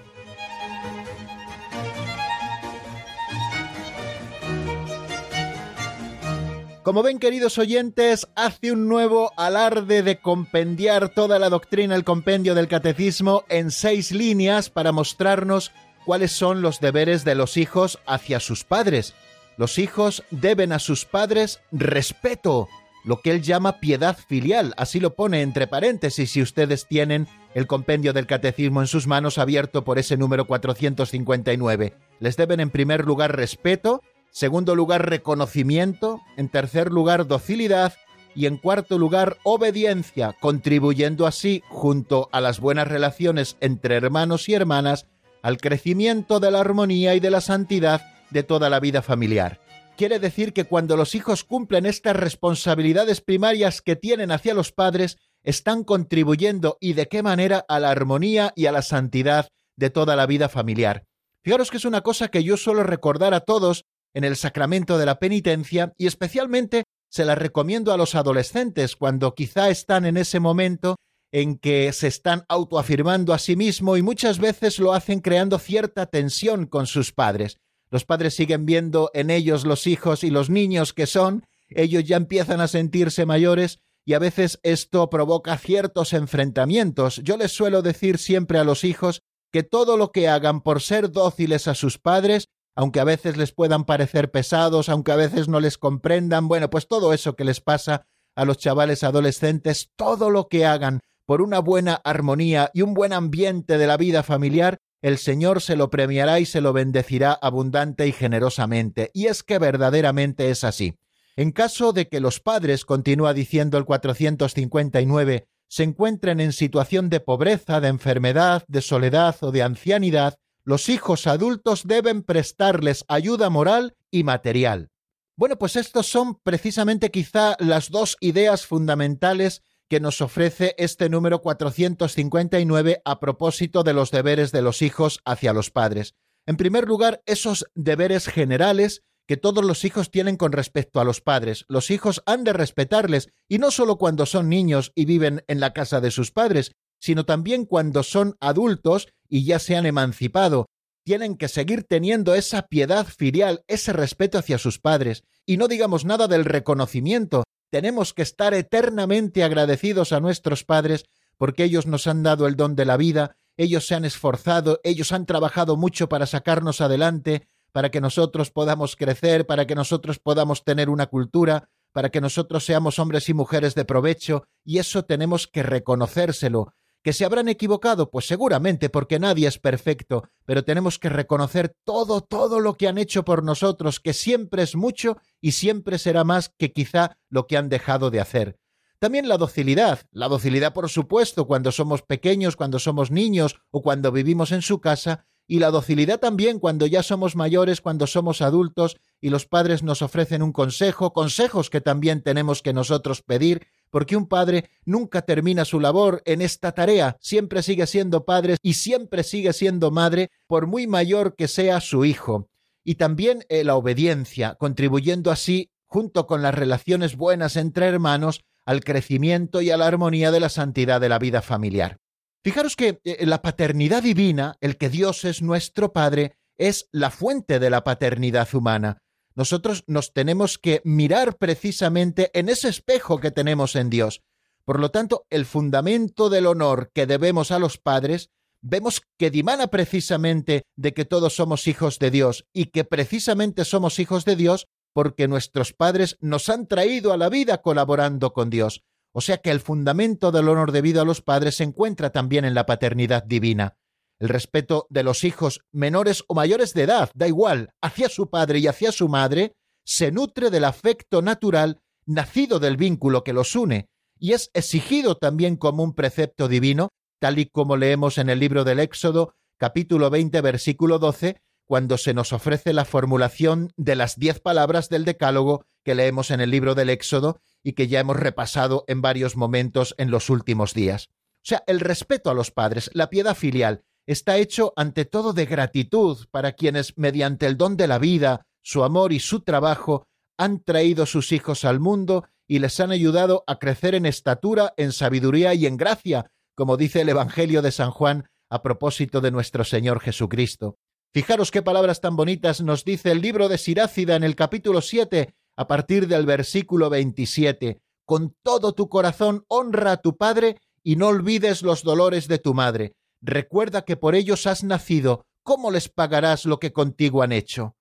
Como ven, queridos oyentes, hace un nuevo alarde de compendiar toda la doctrina, el compendio del catecismo, en seis líneas para mostrarnos cuáles son los deberes de los hijos hacia sus padres. Los hijos deben a sus padres respeto, lo que él llama piedad filial, así lo pone entre paréntesis si ustedes tienen el compendio del catecismo en sus manos abierto por ese número 459. Les deben en primer lugar respeto, segundo lugar reconocimiento, en tercer lugar docilidad y en cuarto lugar obediencia, contribuyendo así, junto a las buenas relaciones entre hermanos y hermanas, al crecimiento de la armonía y de la santidad de toda la vida familiar. Quiere decir que cuando los hijos cumplen estas responsabilidades primarias que tienen hacia los padres, están contribuyendo y de qué manera a la armonía y a la santidad de toda la vida familiar. Fijaros que es una cosa que yo suelo recordar a todos en el sacramento de la penitencia y especialmente se la recomiendo a los adolescentes cuando quizá están en ese momento en que se están autoafirmando a sí mismo y muchas veces lo hacen creando cierta tensión con sus padres. Los padres siguen viendo en ellos los hijos y los niños que son, ellos ya empiezan a sentirse mayores y a veces esto provoca ciertos enfrentamientos. Yo les suelo decir siempre a los hijos que todo lo que hagan por ser dóciles a sus padres, aunque a veces les puedan parecer pesados, aunque a veces no les comprendan, bueno, pues todo eso que les pasa a los chavales adolescentes, todo lo que hagan por una buena armonía y un buen ambiente de la vida familiar, el Señor se lo premiará y se lo bendecirá abundante y generosamente. Y es que verdaderamente es así. En caso de que los padres, continúa diciendo el 459, se encuentren en situación de pobreza, de enfermedad, de soledad o de ancianidad, los hijos adultos deben prestarles ayuda moral y material. Bueno, pues estos son precisamente quizá las dos ideas fundamentales que nos ofrece este número 459 a propósito de los deberes de los hijos hacia los padres. En primer lugar, esos deberes generales que todos los hijos tienen con respecto a los padres. Los hijos han de respetarles, y no solo cuando son niños y viven en la casa de sus padres, sino también cuando son adultos y ya se han emancipado. Tienen que seguir teniendo esa piedad filial, ese respeto hacia sus padres. Y no digamos nada del reconocimiento, tenemos que estar eternamente agradecidos a nuestros padres porque ellos nos han dado el don de la vida, ellos se han esforzado, ellos han trabajado mucho para sacarnos adelante, para que nosotros podamos crecer, para que nosotros podamos tener una cultura, para que nosotros seamos hombres y mujeres de provecho, y eso tenemos que reconocérselo. ¿Que se habrán equivocado? Pues seguramente, porque nadie es perfecto, pero tenemos que reconocer todo, todo lo que han hecho por nosotros, que siempre es mucho y siempre será más que quizá lo que han dejado de hacer. También la docilidad, la docilidad por supuesto cuando somos pequeños, cuando somos niños o cuando vivimos en su casa, y la docilidad también cuando ya somos mayores, cuando somos adultos y los padres nos ofrecen un consejo, consejos que también tenemos que nosotros pedir, porque un padre nunca termina su labor en esta tarea, siempre sigue siendo padre y siempre sigue siendo madre, por muy mayor que sea su hijo. Y también eh, la obediencia, contribuyendo así junto con las relaciones buenas entre hermanos, al crecimiento y a la armonía de la santidad de la vida familiar. Fijaros que eh, la paternidad divina, el que Dios es nuestro Padre, es la fuente de la paternidad humana. Nosotros nos tenemos que mirar precisamente en ese espejo que tenemos en Dios. Por lo tanto, el fundamento del honor que debemos a los padres, vemos que dimana precisamente de que todos somos hijos de Dios y que precisamente somos hijos de Dios porque nuestros padres nos han traído a la vida colaborando con Dios. O sea que el fundamento del honor debido a los padres se encuentra también en la paternidad divina. El respeto de los hijos menores o mayores de edad, da igual, hacia su padre y hacia su madre, se nutre del afecto natural nacido del vínculo que los une, y es exigido también como un precepto divino, tal y como leemos en el libro del Éxodo, capítulo 20, versículo 12, cuando se nos ofrece la formulación de las diez palabras del Decálogo que leemos en el libro del Éxodo y que ya hemos repasado en varios momentos en los últimos días. O sea, el respeto a los padres, la piedad filial, está hecho ante todo de gratitud para quienes, mediante el don de la vida, su amor y su trabajo, han traído sus hijos al mundo y les han ayudado a crecer en estatura, en sabiduría y en gracia, como dice el Evangelio de San Juan a propósito de nuestro Señor Jesucristo. Fijaros qué palabras tan bonitas nos dice el libro de Sirácida en el capítulo 7, a partir del versículo 27. Con todo tu corazón honra a tu padre y no olvides los dolores de tu madre recuerda que por ellos has nacido, ¿cómo les pagarás lo que contigo han hecho?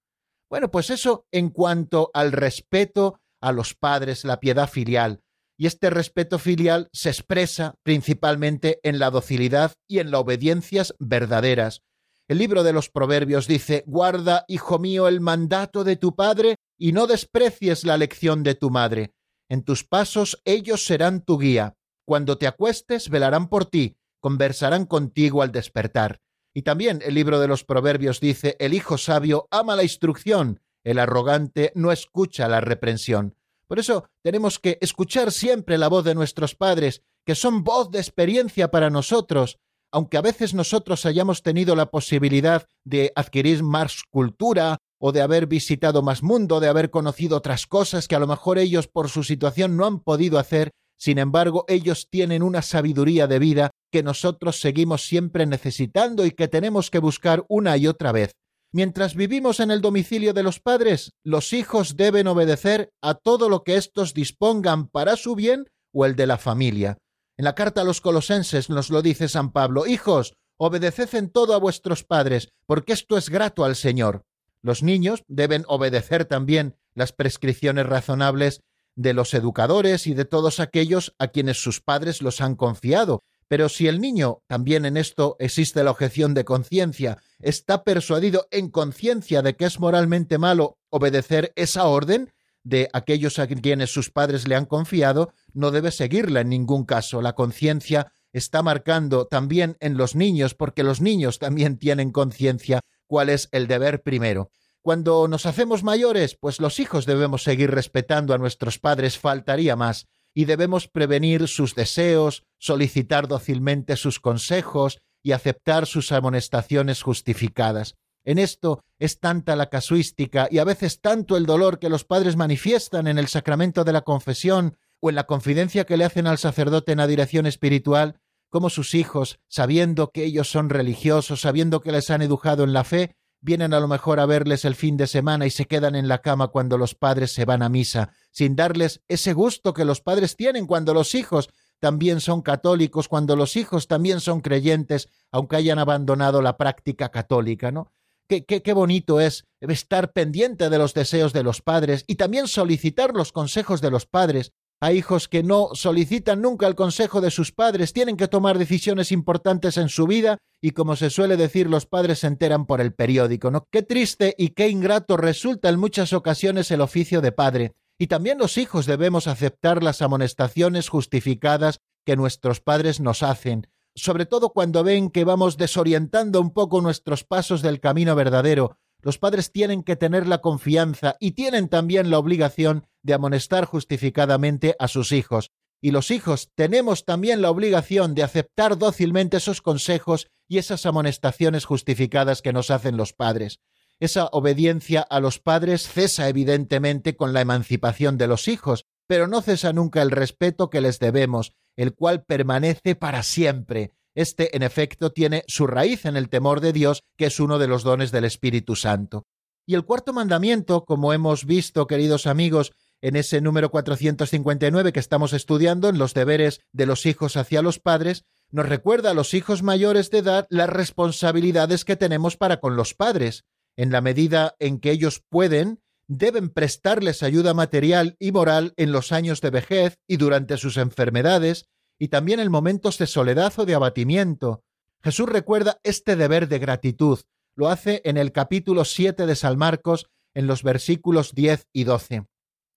Bueno, pues eso en cuanto al respeto a los padres, la piedad filial. Y este respeto filial se expresa principalmente en la docilidad y en las obediencias verdaderas. El libro de los Proverbios dice, Guarda, hijo mío, el mandato de tu padre y no desprecies la lección de tu madre. En tus pasos ellos serán tu guía. Cuando te acuestes, velarán por ti conversarán contigo al despertar. Y también el libro de los Proverbios dice, el hijo sabio ama la instrucción, el arrogante no escucha la reprensión. Por eso tenemos que escuchar siempre la voz de nuestros padres, que son voz de experiencia para nosotros, aunque a veces nosotros hayamos tenido la posibilidad de adquirir más cultura o de haber visitado más mundo, de haber conocido otras cosas que a lo mejor ellos por su situación no han podido hacer, sin embargo, ellos tienen una sabiduría de vida que nosotros seguimos siempre necesitando y que tenemos que buscar una y otra vez. Mientras vivimos en el domicilio de los padres, los hijos deben obedecer a todo lo que éstos dispongan para su bien o el de la familia. En la carta a los colosenses nos lo dice San Pablo, Hijos, obedeced en todo a vuestros padres, porque esto es grato al Señor. Los niños deben obedecer también las prescripciones razonables de los educadores y de todos aquellos a quienes sus padres los han confiado. Pero si el niño, también en esto existe la objeción de conciencia, está persuadido en conciencia de que es moralmente malo obedecer esa orden de aquellos a quienes sus padres le han confiado, no debe seguirla en ningún caso. La conciencia está marcando también en los niños, porque los niños también tienen conciencia cuál es el deber primero. Cuando nos hacemos mayores, pues los hijos debemos seguir respetando a nuestros padres, faltaría más, y debemos prevenir sus deseos, solicitar dócilmente sus consejos y aceptar sus amonestaciones justificadas. En esto es tanta la casuística y a veces tanto el dolor que los padres manifiestan en el sacramento de la confesión o en la confidencia que le hacen al sacerdote en la dirección espiritual, como sus hijos, sabiendo que ellos son religiosos, sabiendo que les han educado en la fe, vienen a lo mejor a verles el fin de semana y se quedan en la cama cuando los padres se van a misa, sin darles ese gusto que los padres tienen cuando los hijos también son católicos, cuando los hijos también son creyentes, aunque hayan abandonado la práctica católica, ¿no? Qué, qué, qué bonito es estar pendiente de los deseos de los padres y también solicitar los consejos de los padres, hay hijos que no solicitan nunca el consejo de sus padres, tienen que tomar decisiones importantes en su vida y como se suele decir, los padres se enteran por el periódico, ¿no? Qué triste y qué ingrato resulta en muchas ocasiones el oficio de padre. Y también los hijos debemos aceptar las amonestaciones justificadas que nuestros padres nos hacen, sobre todo cuando ven que vamos desorientando un poco nuestros pasos del camino verdadero, los padres tienen que tener la confianza y tienen también la obligación de amonestar justificadamente a sus hijos. Y los hijos tenemos también la obligación de aceptar dócilmente esos consejos y esas amonestaciones justificadas que nos hacen los padres. Esa obediencia a los padres cesa evidentemente con la emancipación de los hijos, pero no cesa nunca el respeto que les debemos, el cual permanece para siempre. Este, en efecto, tiene su raíz en el temor de Dios, que es uno de los dones del Espíritu Santo. Y el cuarto mandamiento, como hemos visto, queridos amigos, en ese número 459 que estamos estudiando, en los deberes de los hijos hacia los padres, nos recuerda a los hijos mayores de edad las responsabilidades que tenemos para con los padres en la medida en que ellos pueden, deben prestarles ayuda material y moral en los años de vejez y durante sus enfermedades, y también en momentos de soledad o de abatimiento. Jesús recuerda este deber de gratitud. Lo hace en el capítulo 7 de San Marcos, en los versículos 10 y 12.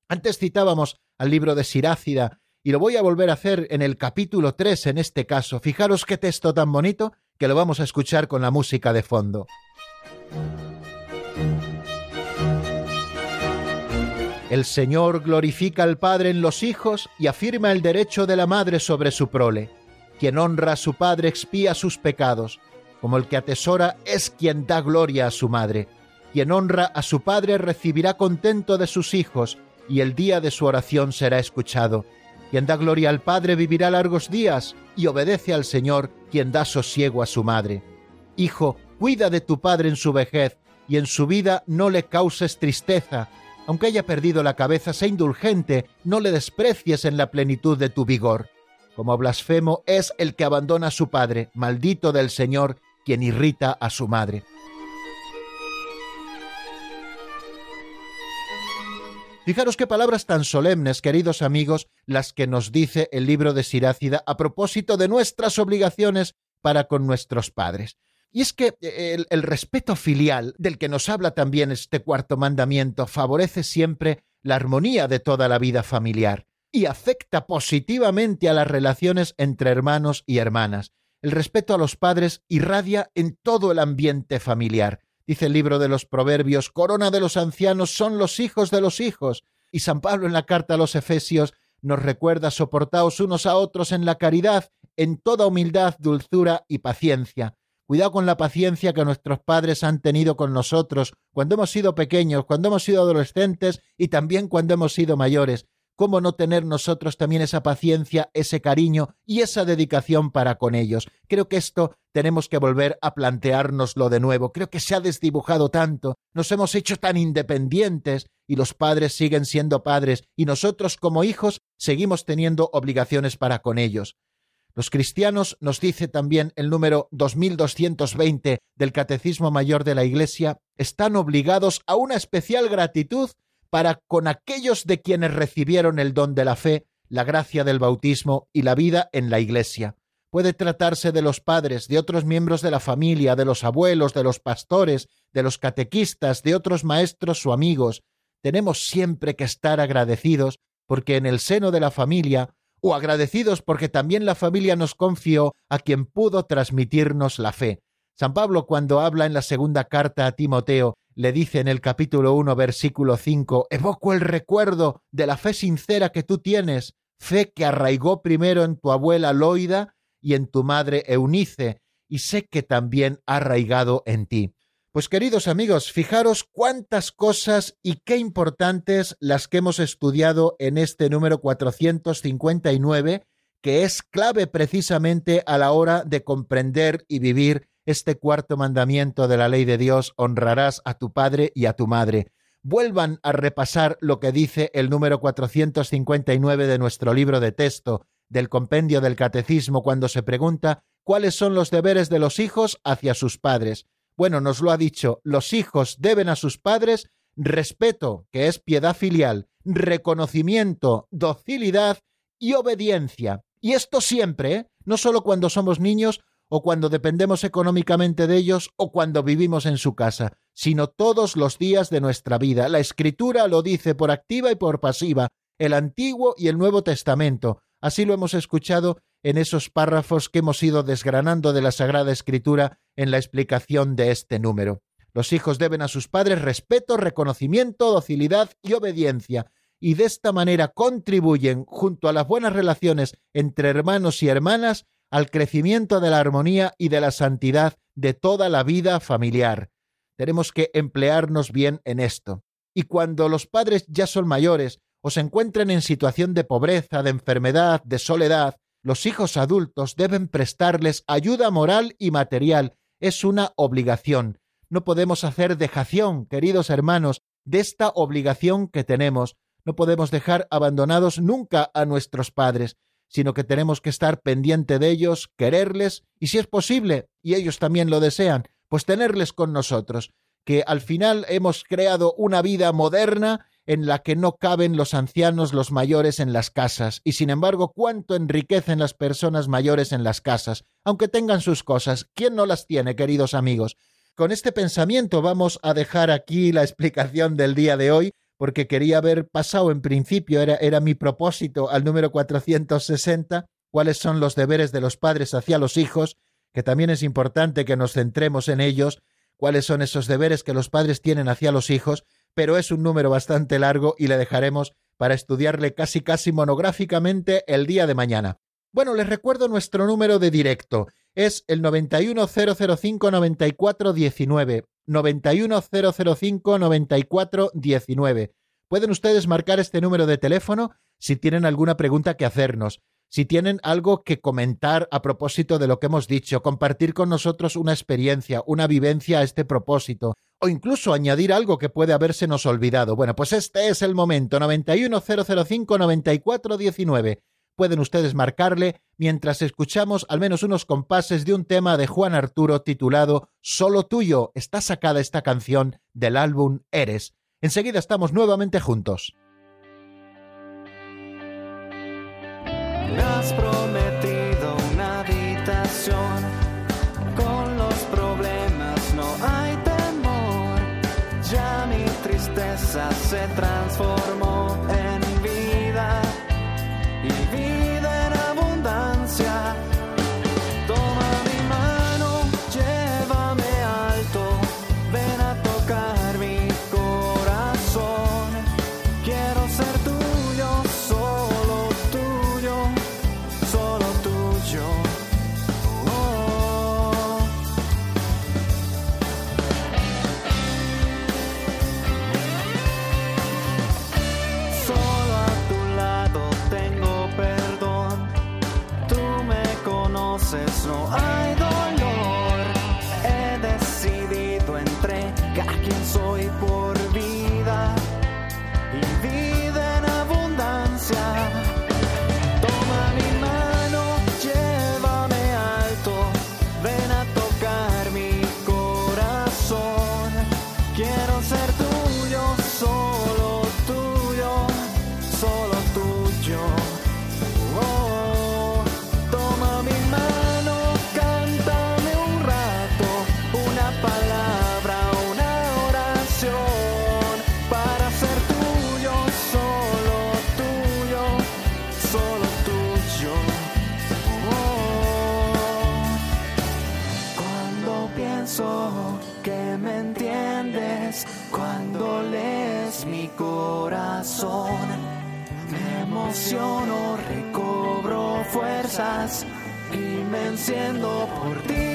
Antes citábamos al libro de Sirácida, y lo voy a volver a hacer en el capítulo 3 en este caso. Fijaros qué texto tan bonito que lo vamos a escuchar con la música de fondo. El Señor glorifica al Padre en los hijos y afirma el derecho de la madre sobre su prole. Quien honra a su padre expía sus pecados, como el que atesora es quien da gloria a su madre. Quien honra a su padre recibirá contento de sus hijos, y el día de su oración será escuchado. Quien da gloria al Padre vivirá largos días, y obedece al Señor quien da sosiego a su madre. Hijo, cuida de tu padre en su vejez, y en su vida no le causes tristeza. Aunque haya perdido la cabeza, sé indulgente, no le desprecies en la plenitud de tu vigor. Como blasfemo es el que abandona a su padre, maldito del Señor, quien irrita a su madre. Fijaros qué palabras tan solemnes, queridos amigos, las que nos dice el libro de Sirácida a propósito de nuestras obligaciones para con nuestros padres. Y es que eh, el, respeto filial, del que nos habla también este cuarto mandamiento, favorece siempre la armonía de toda la vida familiar y afecta positivamente a las relaciones entre hermanos y hermanas. El respeto a los padres irradia en todo el ambiente familiar. Dice el libro de los Proverbios, corona de los ancianos son los hijos de los hijos. Y San Pablo en la carta a los Efesios nos recuerda soportaos unos a otros en la caridad, en toda humildad, dulzura y paciencia Cuidado con la paciencia que nuestros padres han tenido con nosotros cuando hemos sido pequeños, cuando hemos sido adolescentes y también cuando hemos sido mayores. ¿Cómo no tener nosotros también esa paciencia, ese cariño y esa dedicación para con ellos? Creo que esto tenemos que volver a planteárnoslo de nuevo. Creo que se ha desdibujado tanto, nos hemos hecho tan independientes y los padres siguen siendo padres y nosotros como hijos seguimos teniendo obligaciones para con ellos. Los cristianos, nos dice también el número 2220 del Catecismo Mayor de la Iglesia, están obligados a una especial gratitud para con aquellos de quienes recibieron el don de la fe, la gracia del bautismo y la vida en la Iglesia. Puede tratarse de los padres, de otros miembros de la familia, de los abuelos, de los pastores, de los catequistas, de otros maestros o amigos. Tenemos siempre que estar agradecidos porque en el seno de la familia o agradecidos porque también la familia nos confió a quien pudo transmitirnos la fe. San Pablo cuando habla en la segunda carta a Timoteo, le dice en el capítulo 1, versículo 5, evoco el recuerdo de la fe sincera que tú tienes, fe que arraigó primero en tu abuela Loida y en tu madre Eunice, y sé que también ha arraigado en ti. Pues queridos amigos, fijaros cuántas cosas y qué importantes las que hemos estudiado en este número 459, que es clave precisamente a la hora de comprender y vivir este cuarto mandamiento de la ley de Dios, honrarás a tu padre y a tu madre. Vuelvan a repasar lo que dice el número 459 de nuestro libro de texto del compendio del catecismo cuando se pregunta cuáles son los deberes de los hijos hacia sus padres. Bueno, nos lo ha dicho, los hijos deben a sus padres respeto, que es piedad filial, reconocimiento, docilidad y obediencia. Y esto siempre, ¿eh? no solo cuando somos niños o cuando dependemos económicamente de ellos o cuando vivimos en su casa, sino todos los días de nuestra vida. La Escritura lo dice por activa y por pasiva, el Antiguo y el Nuevo Testamento. Así lo hemos escuchado en esos párrafos que hemos ido desgranando de la Sagrada Escritura en la explicación de este número. Los hijos deben a sus padres respeto, reconocimiento, docilidad y obediencia, y de esta manera contribuyen, junto a las buenas relaciones entre hermanos y hermanas, al crecimiento de la armonía y de la santidad de toda la vida familiar. tenemos que emplearnos bien en esto. Y cuando los padres ya son mayores o se encuentran en situación de pobreza, de enfermedad, de soledad, los hijos adultos deben prestarles ayuda moral y material. Es una obligación. No podemos hacer dejación, queridos hermanos, de esta obligación que tenemos. No podemos dejar abandonados nunca a nuestros padres, sino que tenemos que estar pendiente de ellos, quererles y si es posible, y ellos también lo desean, pues tenerles con nosotros, que al final hemos creado una vida moderna en la que no caben los ancianos, los mayores en las casas, y sin embargo cuánto enriquecen las personas mayores en las casas, aunque tengan sus cosas. ¿Quién no las tiene, queridos amigos? Con este pensamiento vamos a dejar aquí la explicación del día de hoy, porque quería haber pasado en principio, era, era mi propósito, al número 460, cuáles son los deberes de los padres hacia los hijos, que también es importante que nos centremos en ellos, cuáles son esos deberes que los padres tienen hacia los hijos, pero es un número bastante largo y le dejaremos para estudiarle casi casi monográficamente el día de mañana. Bueno, les recuerdo nuestro número de directo. Es el 910059419. 910059419. Pueden ustedes marcar este número de teléfono si tienen alguna pregunta que hacernos, si tienen algo que comentar a propósito de lo que hemos dicho, compartir con nosotros una experiencia, una vivencia a este propósito, o incluso añadir algo que puede habérsenos olvidado. Bueno, pues este es el momento, 910059419 pueden ustedes marcarle mientras escuchamos al menos unos compases de un tema de Juan Arturo titulado Solo tuyo. Está sacada esta canción del álbum Eres. Enseguida estamos nuevamente juntos. Has prometido una habitación. Con los problemas no hay temor. Ya mi tristeza se transformó me entiendes, cuando lees mi corazón, me emociono, recobro fuerzas y me enciendo por ti.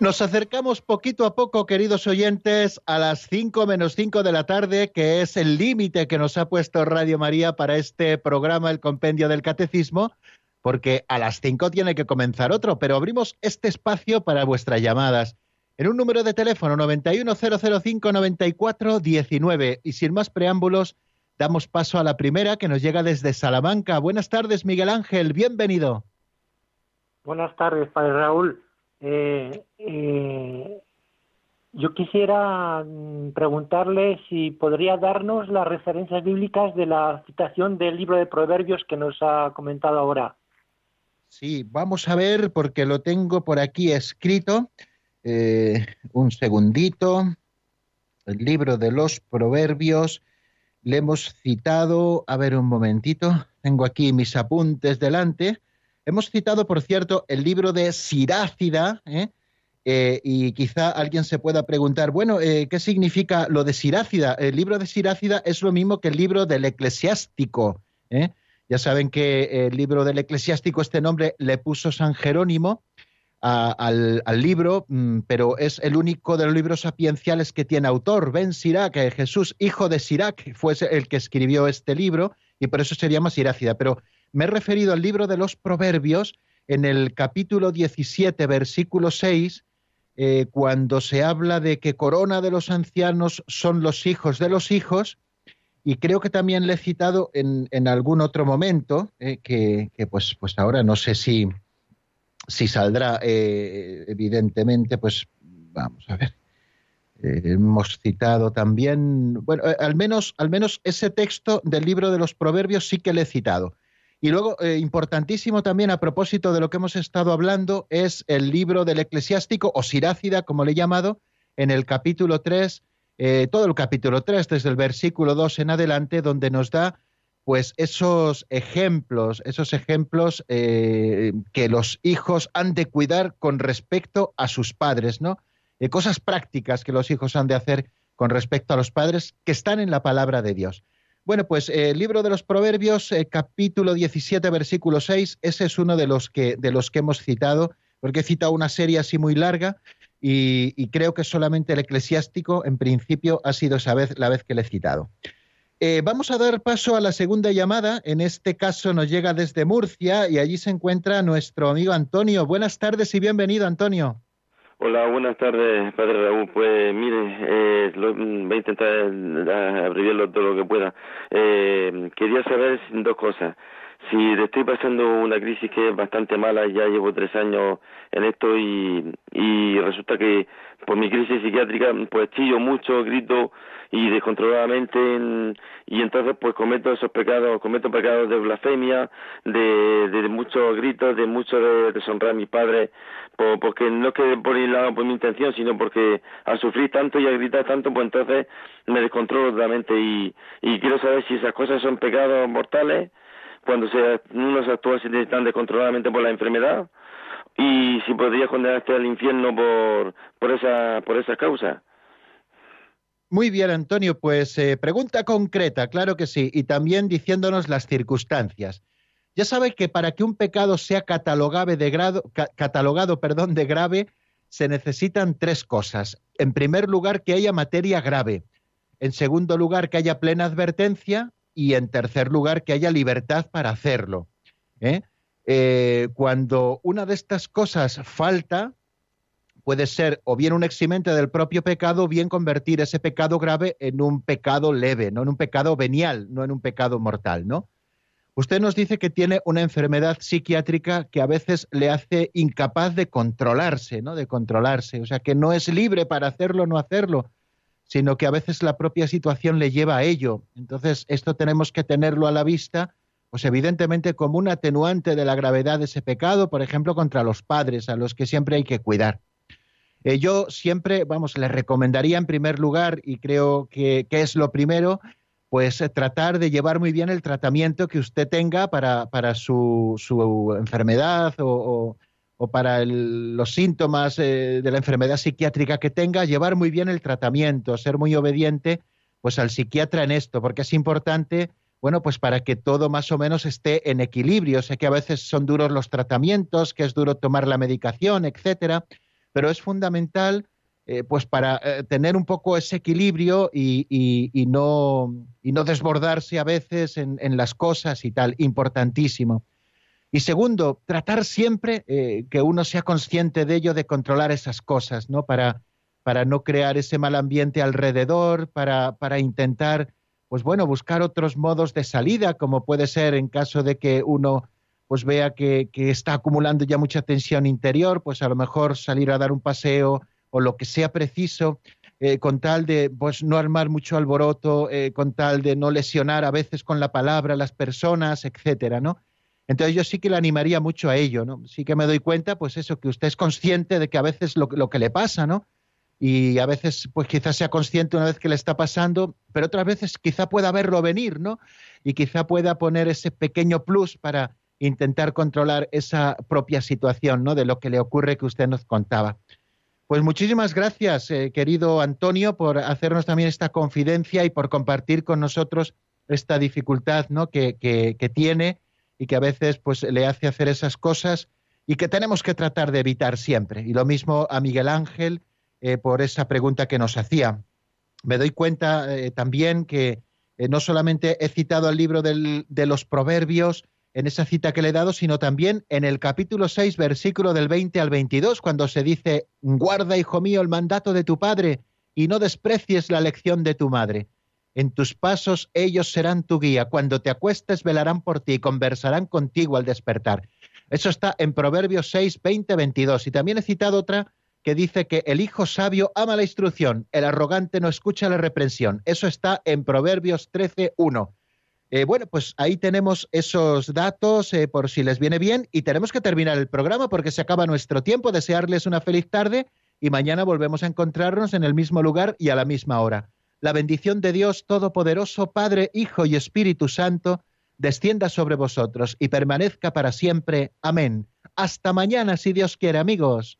Nos acercamos poquito a poco, queridos oyentes, a las 5 menos 5 de la tarde, que es el límite que nos ha puesto Radio María para este programa, el Compendio del Catecismo, porque a las 5 tiene que comenzar otro, pero abrimos este espacio para vuestras llamadas. En un número de teléfono 910059419 y sin más preámbulos, damos paso a la primera que nos llega desde Salamanca. Buenas tardes, Miguel Ángel, bienvenido. Buenas tardes, Padre Raúl. Eh, eh, Yo quisiera mm, preguntarle si podría darnos las referencias bíblicas de la citación del libro de Proverbios que nos ha comentado ahora. Sí, vamos a ver porque lo tengo por aquí escrito. Eh, un segundito. El libro de los Proverbios. Le hemos citado, a ver un momentito, tengo aquí mis apuntes delante. Hemos citado, por cierto, el libro de Sirácida, ¿eh? Eh, y quizá alguien se pueda preguntar, bueno, ¿qué significa lo de Sirácida? El libro de Sirácida es lo mismo que el libro del eclesiástico. Ya saben que el libro del eclesiástico, este nombre le puso San Jerónimo al, libro, mm, pero es el único de los libros sapienciales que tiene autor. Ben Sirac, eh, Jesús, hijo de Sirac, fue el que escribió este libro y por eso se llama Sirácida. Pero me he referido al libro de los Proverbios en el capítulo 17, versículo 6, eh, cuando se habla de que corona de los ancianos son los hijos de los hijos y creo que también le he citado en, en algún otro momento, eh, que, pues, pues ahora no sé si, si saldrá, eh, evidentemente, pues vamos a ver. Hemos citado también, bueno, al, menos, al menos ese texto del libro de los Proverbios sí que le he citado. Y luego, importantísimo también a propósito de lo que hemos estado hablando, es el libro del eclesiástico, o Sirácida, como le he llamado, en el capítulo 3, eh, todo el capítulo 3, desde el versículo 2 en adelante, donde nos da pues esos ejemplos, esos ejemplos eh, que los hijos han de cuidar con respecto a sus padres, ¿no? Eh, cosas prácticas que los hijos han de hacer con respecto a los padres que están en la palabra de Dios. Bueno, pues el libro de los Proverbios, capítulo 17, versículo 6, ese es uno de los que, de los que hemos citado, porque he citado una serie así muy larga, y, creo que solamente el eclesiástico, en principio, ha sido esa vez la vez que le he citado. Eh, vamos a dar paso a la segunda llamada. En este caso nos llega desde Murcia y allí se encuentra nuestro amigo Antonio. Buenas tardes y bienvenido, Antonio. Hola, buenas tardes, padre Raúl. Pues mire, eh, voy a intentar eh, abreviarlo todo lo que pueda. quería saber dos cosas. Sí, estoy pasando una crisis que es bastante mala, ya llevo tres años en esto y, y resulta que por mi crisis psiquiátrica pues chillo mucho, grito y descontroladamente y entonces pues cometo esos pecados, cometo pecados de blasfemia, de, de, muchos gritos, de mucho de deshonrar a mis padres, porque no es que por el lado por mi intención, sino porque al sufrir tanto y al gritar tanto pues entonces me descontrolo totalmente y, y quiero saber si esas cosas son pecados mortales cuando se, uno se actúa tan descontroladamente por la enfermedad y si podría condenarte al infierno por, por, esa, por esa causa. Muy bien, Antonio, pues eh, pregunta concreta, claro que sí, y también diciéndonos las circunstancias. Ya sabe que para que un pecado sea catalogado de, grado, catalogado perdón, de grave, se necesitan tres cosas. En primer lugar, que haya materia grave. En segundo lugar, que haya plena advertencia y en tercer lugar que haya libertad para hacerlo. ¿eh? Eh, cuando una de estas cosas falta, puede ser o bien un eximente del propio pecado o bien convertir ese pecado grave en un pecado leve, no en un pecado venial, no en un pecado mortal, ¿no? Usted nos dice que tiene una enfermedad psiquiátrica que a veces le hace incapaz de controlarse, ¿no? De controlarse, o sea, que no es libre para hacerlo o no hacerlo, sino que a veces la propia situación le lleva a ello. Entonces, esto tenemos que tenerlo a la vista, pues evidentemente como un atenuante de la gravedad de ese pecado, por ejemplo, contra los padres, a los que siempre hay que cuidar. Eh, yo siempre, vamos, le recomendaría en primer lugar, y creo que, es lo primero, pues eh, tratar de llevar muy bien el tratamiento que usted tenga para, para su, su enfermedad o o para los síntomas eh, de la enfermedad psiquiátrica que tenga, llevar muy bien el tratamiento, ser muy obediente pues al psiquiatra en esto, porque es importante, bueno, pues para que todo más o menos esté en equilibrio. Sé que a veces son duros los tratamientos, que es duro tomar la medicación, etcétera, pero es fundamental eh, pues para eh, tener un poco ese equilibrio y, no, y no desbordarse a veces en, en las cosas y tal, importantísimo. Y segundo, tratar siempre eh, que uno sea consciente de ello, de controlar esas cosas, ¿no? Para, para no crear ese mal ambiente alrededor, para, para intentar, pues bueno, buscar otros modos de salida, como puede ser en caso de que uno pues vea que, que está acumulando ya mucha tensión interior, pues a lo mejor salir a dar un paseo o lo que sea preciso, eh, con tal de pues, no armar mucho alboroto, eh, con tal de no lesionar a veces con la palabra a las personas, etcétera, ¿no? Entonces yo sí que le animaría mucho a ello, ¿no? Sí que me doy cuenta, pues eso, que usted es consciente de que a veces lo, lo que le pasa, ¿no? Y a veces, pues quizás sea consciente una vez que le está pasando, pero otras veces quizá pueda verlo venir, ¿no? Y quizá pueda poner ese pequeño plus para intentar controlar esa propia situación, ¿no? De lo que le ocurre que usted nos contaba. Pues muchísimas gracias, eh, querido Antonio, por hacernos también esta confidencia y por compartir con nosotros esta dificultad ¿no? que, tiene y que a veces pues, le hace hacer esas cosas y que tenemos que tratar de evitar siempre. Y lo mismo a Miguel Ángel eh, por esa pregunta que nos hacía. Me doy cuenta eh, también que no solamente he citado el libro de los proverbios, en esa cita que le he dado, sino también en el capítulo 6, versículo del 20 al 22, cuando se dice, guarda, hijo mío, el mandato de tu padre y no desprecies la lección de tu madre. En tus pasos ellos serán tu guía. Cuando te acuestes velarán por ti y conversarán contigo al despertar. Eso está en Proverbios 6, 20, 22. Y también he citado otra que dice que el hijo sabio ama la instrucción, el arrogante no escucha la reprensión. Eso está en Proverbios 13, 1. Eh, bueno, pues ahí tenemos esos datos eh, por si les viene bien y tenemos que terminar el programa porque se acaba nuestro tiempo. Desearles una feliz tarde y mañana volvemos a encontrarnos en el mismo lugar y a la misma hora. La bendición de Dios Todopoderoso, Padre, Hijo y Espíritu Santo, descienda sobre vosotros y permanezca para siempre. Amén. Hasta mañana, si Dios quiere, amigos.